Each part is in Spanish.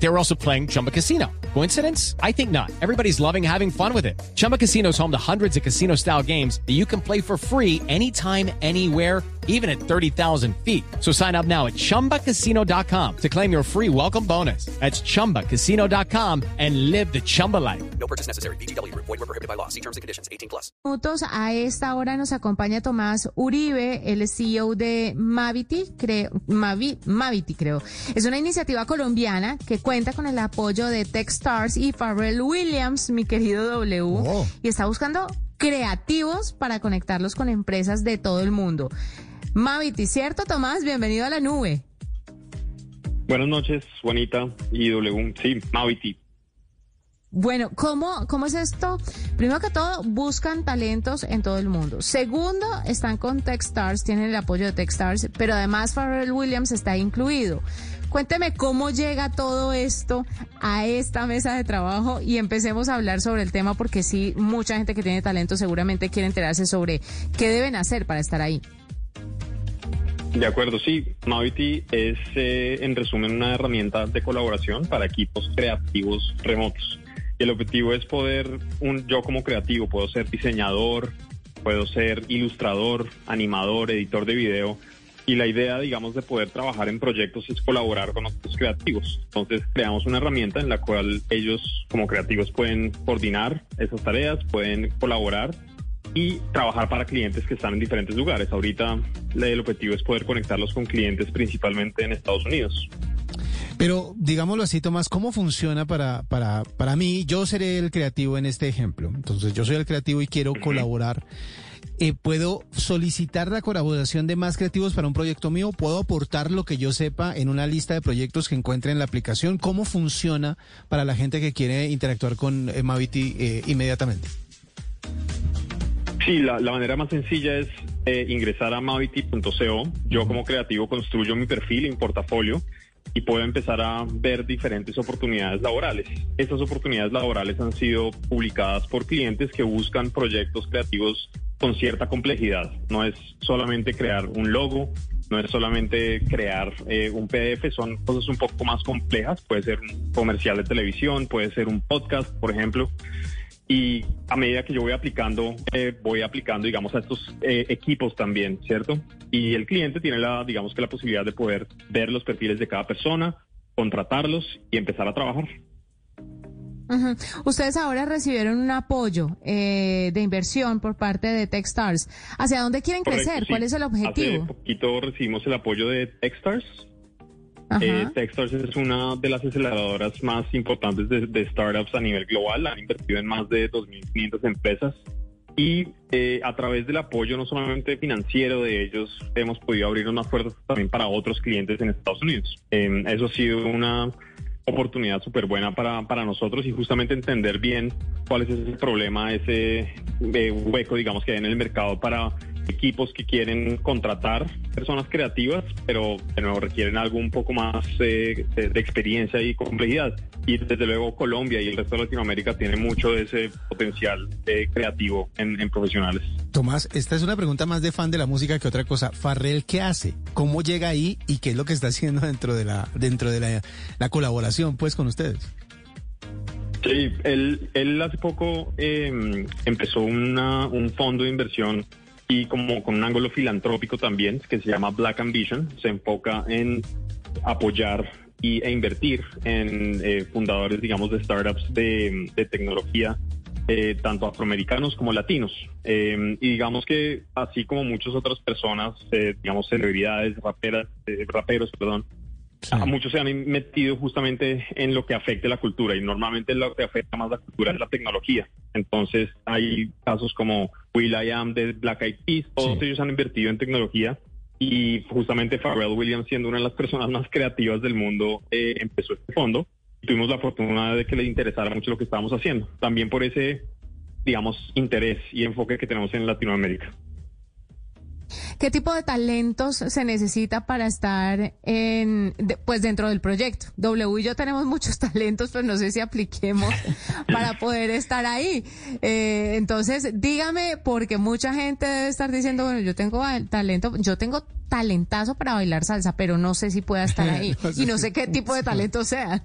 They were also playing Chumba Casino. Coincidence? I think not. Everybody's loving having fun with it. Chumba Casino is home to hundreds of casino style games that you can play for free anytime, anywhere, even at 30,000 feet. So sign up now at chumbacasino.com to claim your free welcome bonus. That's chumbacasino.com and live the Chumba life. No purchase necessary. BGW. Void were prohibited by law. See terms and conditions. 18 plus. minutos. A esta hora nos acompaña Tomás Uribe, el CEO de Mavity, creo, Mavi- Mavity, creo. Es una iniciativa colombiana que cuenta con el apoyo de Techstars y Pharrell Williams, mi querido W, Oh. y está buscando creativos para conectarlos con empresas de todo el mundo. Mavity, ¿cierto, Tomás? Bienvenido a la nube. Buenas noches, Juanita y W. Sí, Mavity. Bueno, ¿cómo, ¿cómo es esto? Primero que todo, buscan talentos en todo el mundo. Segundo, están con Techstars, tienen el apoyo de Techstars, pero además Pharrell Williams está incluido. Cuénteme cómo llega todo esto a esta mesa de trabajo y empecemos a hablar sobre el tema porque sí, mucha gente que tiene talento seguramente quiere enterarse sobre qué deben hacer para estar ahí. De acuerdo, sí. Mavity es, eh, en resumen, una herramienta de colaboración para equipos creativos remotos. Y el objetivo es poder, un, yo como creativo, puedo ser diseñador, puedo ser ilustrador, animador, editor de video. Y la idea, digamos, de poder trabajar en proyectos es colaborar con otros creativos. Entonces, creamos una herramienta en la cual ellos, como creativos, pueden coordinar esas tareas, pueden colaborar y trabajar para clientes que están en diferentes lugares. Ahorita el objetivo es poder conectarlos con clientes principalmente en Estados Unidos. Pero digámoslo así, Tomás, ¿cómo funciona para, para, para mí? Yo seré el creativo en este ejemplo. Entonces, yo soy el creativo y quiero colaborar. Eh, ¿Puedo solicitar la colaboración de más creativos para un proyecto mío? ¿Puedo aportar lo que yo sepa en una lista de proyectos que encuentre en la aplicación? ¿Cómo funciona para la gente que quiere interactuar con eh, Mavity eh, inmediatamente? Sí, la, la manera más sencilla es eh, ingresar a mavity.co. Yo como creativo construyo mi perfil y mi portafolio y puedo empezar a ver diferentes oportunidades laborales. Estas oportunidades laborales han sido publicadas por clientes que buscan proyectos creativos con cierta complejidad. No es solamente crear un logo, no es solamente crear eh, un PDF, son cosas un poco más complejas. Puede ser un comercial de televisión, puede ser un podcast, por ejemplo y a medida que yo voy aplicando, eh, voy aplicando, digamos, a estos eh, equipos también, ¿cierto? Y el cliente tiene la, digamos que la posibilidad de poder ver los perfiles de cada persona, contratarlos y empezar a trabajar. Ujú. Ustedes ahora recibieron un apoyo eh, de inversión por parte de Techstars. ¿Hacia dónde quieren Correcto, crecer? sí. ¿Cuál es el Hace objetivo? poquito recibimos el apoyo de Techstars. Eh, Techstars es una de las aceleradoras más importantes de, de startups a nivel global. Han invertido en más de 2.500 empresas. Y eh, a través del apoyo no solamente financiero de ellos, hemos podido abrir unas puertas también para otros clientes en Estados Unidos. Eh, eso ha sido una oportunidad súper buena para, para nosotros y justamente entender bien cuál es ese problema, ese eh, hueco, digamos, que hay en el mercado para equipos que quieren contratar personas creativas, pero nuevo requieren algo un poco más eh, de, de experiencia y complejidad. Y desde luego Colombia y el resto de Latinoamérica tiene mucho de ese potencial eh, creativo en, en profesionales. Tomás, esta es una pregunta más de fan de la música que otra cosa. Farrell, ¿qué hace? ¿Cómo llega ahí y qué es lo que está haciendo dentro de la dentro de la, la colaboración pues con ustedes? Sí, él, él hace poco eh, empezó una, un fondo de inversión y como con un ángulo filantrópico también, que se llama Black Ambition, se enfoca en apoyar y, e invertir en eh, fundadores, digamos, de startups de, tecnología, eh, tanto afroamericanos como latinos. Eh, y digamos que así como muchas otras personas, eh, digamos, celebridades, raperas, raperos, perdón, a muchos se han metido justamente en lo que afecte la cultura y normalmente lo que afecta más la cultura es la tecnología. Entonces hay casos como Will I Am de Black Eyed Peas, todos Sí. ellos han invertido en tecnología y justamente Pharrell Williams siendo una de las personas más creativas del mundo eh, empezó este fondo y tuvimos la fortuna de que le interesara mucho lo que estábamos haciendo. También por ese, digamos, interés y enfoque que tenemos en Latinoamérica. ¿Qué tipo de talentos se necesita para estar en, de- pues dentro del proyecto? W y yo tenemos muchos talentos, pero no sé si apliquemos para poder estar ahí. Eh, entonces, dígame, porque mucha gente debe estar diciendo, bueno, yo tengo talento, yo tengo talentazo para bailar salsa, pero no sé si pueda estar ahí. No sé y no sé qué tipo de talento sea.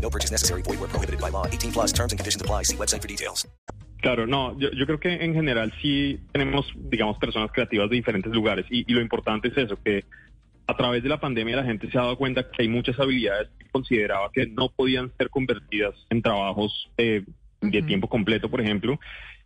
No purchase necessary. Void where prohibited by law. 18 plus terms and conditions apply. See website for details. Claro, no, yo, yo creo que en general sí tenemos, digamos, personas creativas de diferentes lugares y, y lo importante es eso, que a través de la pandemia la gente se ha dado cuenta que hay muchas habilidades que consideraba que no podían ser convertidas en trabajos eh, de tiempo completo, por ejemplo,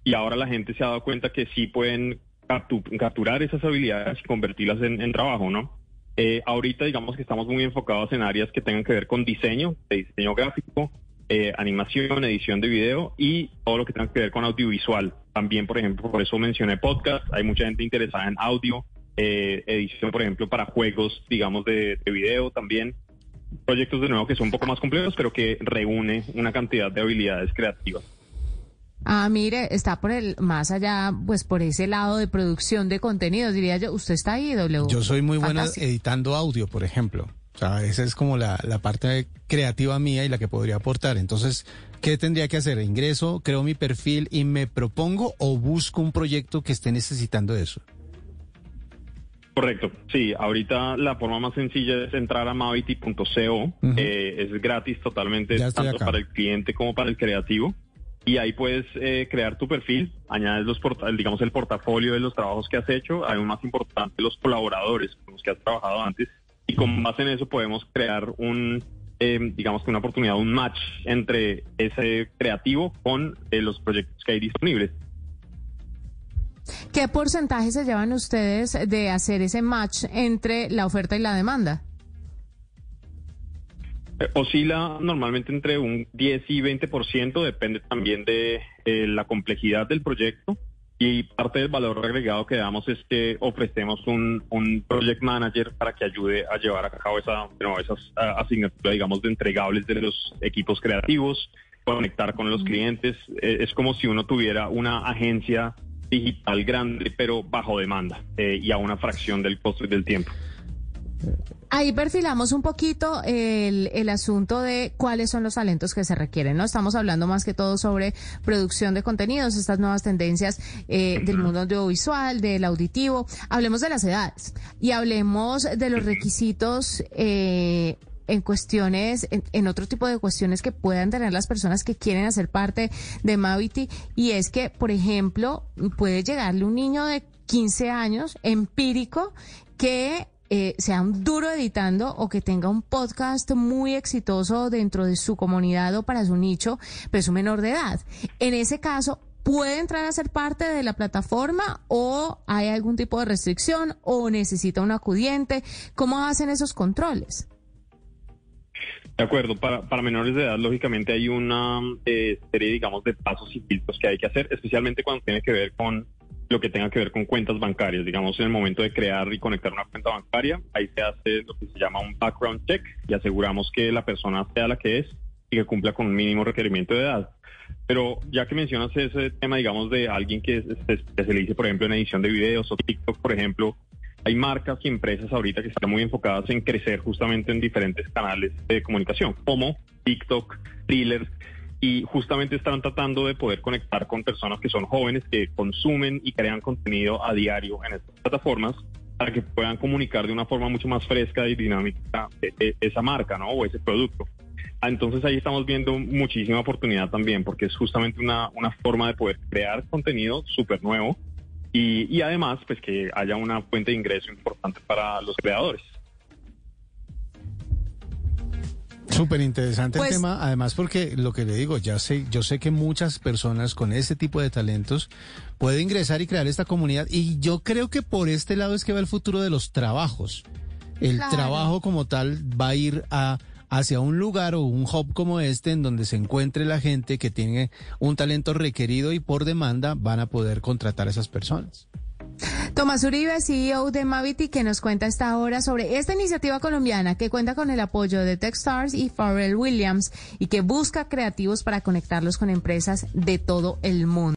y ahora la gente se ha dado cuenta que sí pueden captu- capturar esas habilidades y convertirlas en, en trabajo, ¿no? Eh, ahorita digamos que estamos muy enfocados en áreas que tengan que ver con diseño, de diseño gráfico, eh, animación, edición de video y todo lo que tenga que ver con audiovisual. También, por ejemplo, por eso mencioné podcast. Hay mucha gente interesada en audio, eh, edición, por ejemplo, para juegos, digamos, de, de video también. Proyectos de nuevo que son un poco más complejos, pero que reúne una cantidad de habilidades creativas. Ah, mire, está por el, más allá, pues por ese lado de producción de contenidos, diría yo. ¿Usted está ahí, W? Yo soy muy bueno Fantástico. editando audio, por ejemplo. O sea, esa es como la, la parte creativa mía y la que podría aportar. Entonces, ¿qué tendría que hacer? ¿Ingreso, creo mi perfil y me propongo o busco un proyecto que esté necesitando eso? Correcto, sí, ahorita la forma más sencilla es entrar a mavity.co, eh, es gratis totalmente, tanto acá. para el cliente como para el creativo, y ahí puedes eh, crear tu perfil, añades los digamos el portafolio de los trabajos que has hecho, hay más importante los colaboradores con los que has trabajado antes, y con base en eso podemos crear un, eh, digamos que una oportunidad, un match entre ese creativo con eh, los proyectos que hay disponibles. ¿Qué porcentaje se llevan ustedes de hacer ese match entre la oferta y la demanda? Eh, Oscila normalmente entre un 10 y 20%, depende también de eh, la complejidad del proyecto. Y parte del valor agregado que damos es que ofrecemos un, un project manager para que ayude a llevar a cabo esa, no, esas asignaturas, digamos, de entregables de los equipos creativos, conectar con los clientes. Eh, es como si uno tuviera una agencia digital grande, pero bajo demanda eh, y a una fracción del costo y del tiempo. Ahí perfilamos un poquito el, el asunto de cuáles son los talentos que se requieren, ¿no? Estamos hablando más que todo sobre producción de contenidos, estas nuevas tendencias eh, del mundo audiovisual, del auditivo. Hablemos de las edades y hablemos de los requisitos eh, en cuestiones, en, en otro tipo de cuestiones que puedan tener las personas que quieren hacer parte de Mavity. Y es que, por ejemplo, puede llegarle un niño de 15 años, empírico, que eh, sea un duro editando o que tenga un podcast muy exitoso dentro de su comunidad o para su nicho, pero es un menor de edad. En ese caso, ¿puede entrar a ser parte de la plataforma o hay algún tipo de restricción o necesita un acudiente? ¿Cómo hacen esos controles? De acuerdo, para, para menores de edad, lógicamente hay una eh, serie, digamos, de pasos y filtros que hay que hacer, especialmente cuando tiene que ver con lo que tenga que ver con cuentas bancarias. Digamos, en el momento de crear y conectar una cuenta bancaria, ahí se hace lo que se llama un background check y aseguramos que la persona sea la que es y que cumpla con un mínimo requerimiento de edad. Pero ya que mencionas ese tema, digamos, de alguien que se especialice, por ejemplo, en edición de videos o TikTok, por ejemplo, hay marcas y empresas ahorita que están muy enfocadas en crecer justamente en diferentes canales de comunicación, como TikTok, thrillers, y justamente están tratando de poder conectar con personas que son jóvenes, que consumen y crean contenido a diario en estas plataformas para que puedan comunicar de una forma mucho más fresca y dinámica e- e- esa marca, ¿no? O ese producto. Ah, Entonces ahí estamos viendo muchísima oportunidad también, porque es justamente una, una forma de poder crear contenido súper nuevo y, y además pues que haya una fuente de ingreso importante para los creadores. Súper interesante Pues- el tema, además porque lo que le digo, ya sé, yo sé que muchas personas con ese tipo de talentos pueden ingresar y crear esta comunidad y yo creo que por este lado es que va el futuro de los trabajos. El Claro. trabajo como tal va a ir a hacia un lugar o un hub como este en donde se encuentre la gente que tiene un talento requerido y por demanda van a poder contratar a esas personas. Tomás Uribe, CEO de Mavity, que nos cuenta esta hora sobre esta iniciativa colombiana que cuenta con el apoyo de Techstars y Pharrell Williams y que busca creativos para conectarlos con empresas de todo el mundo.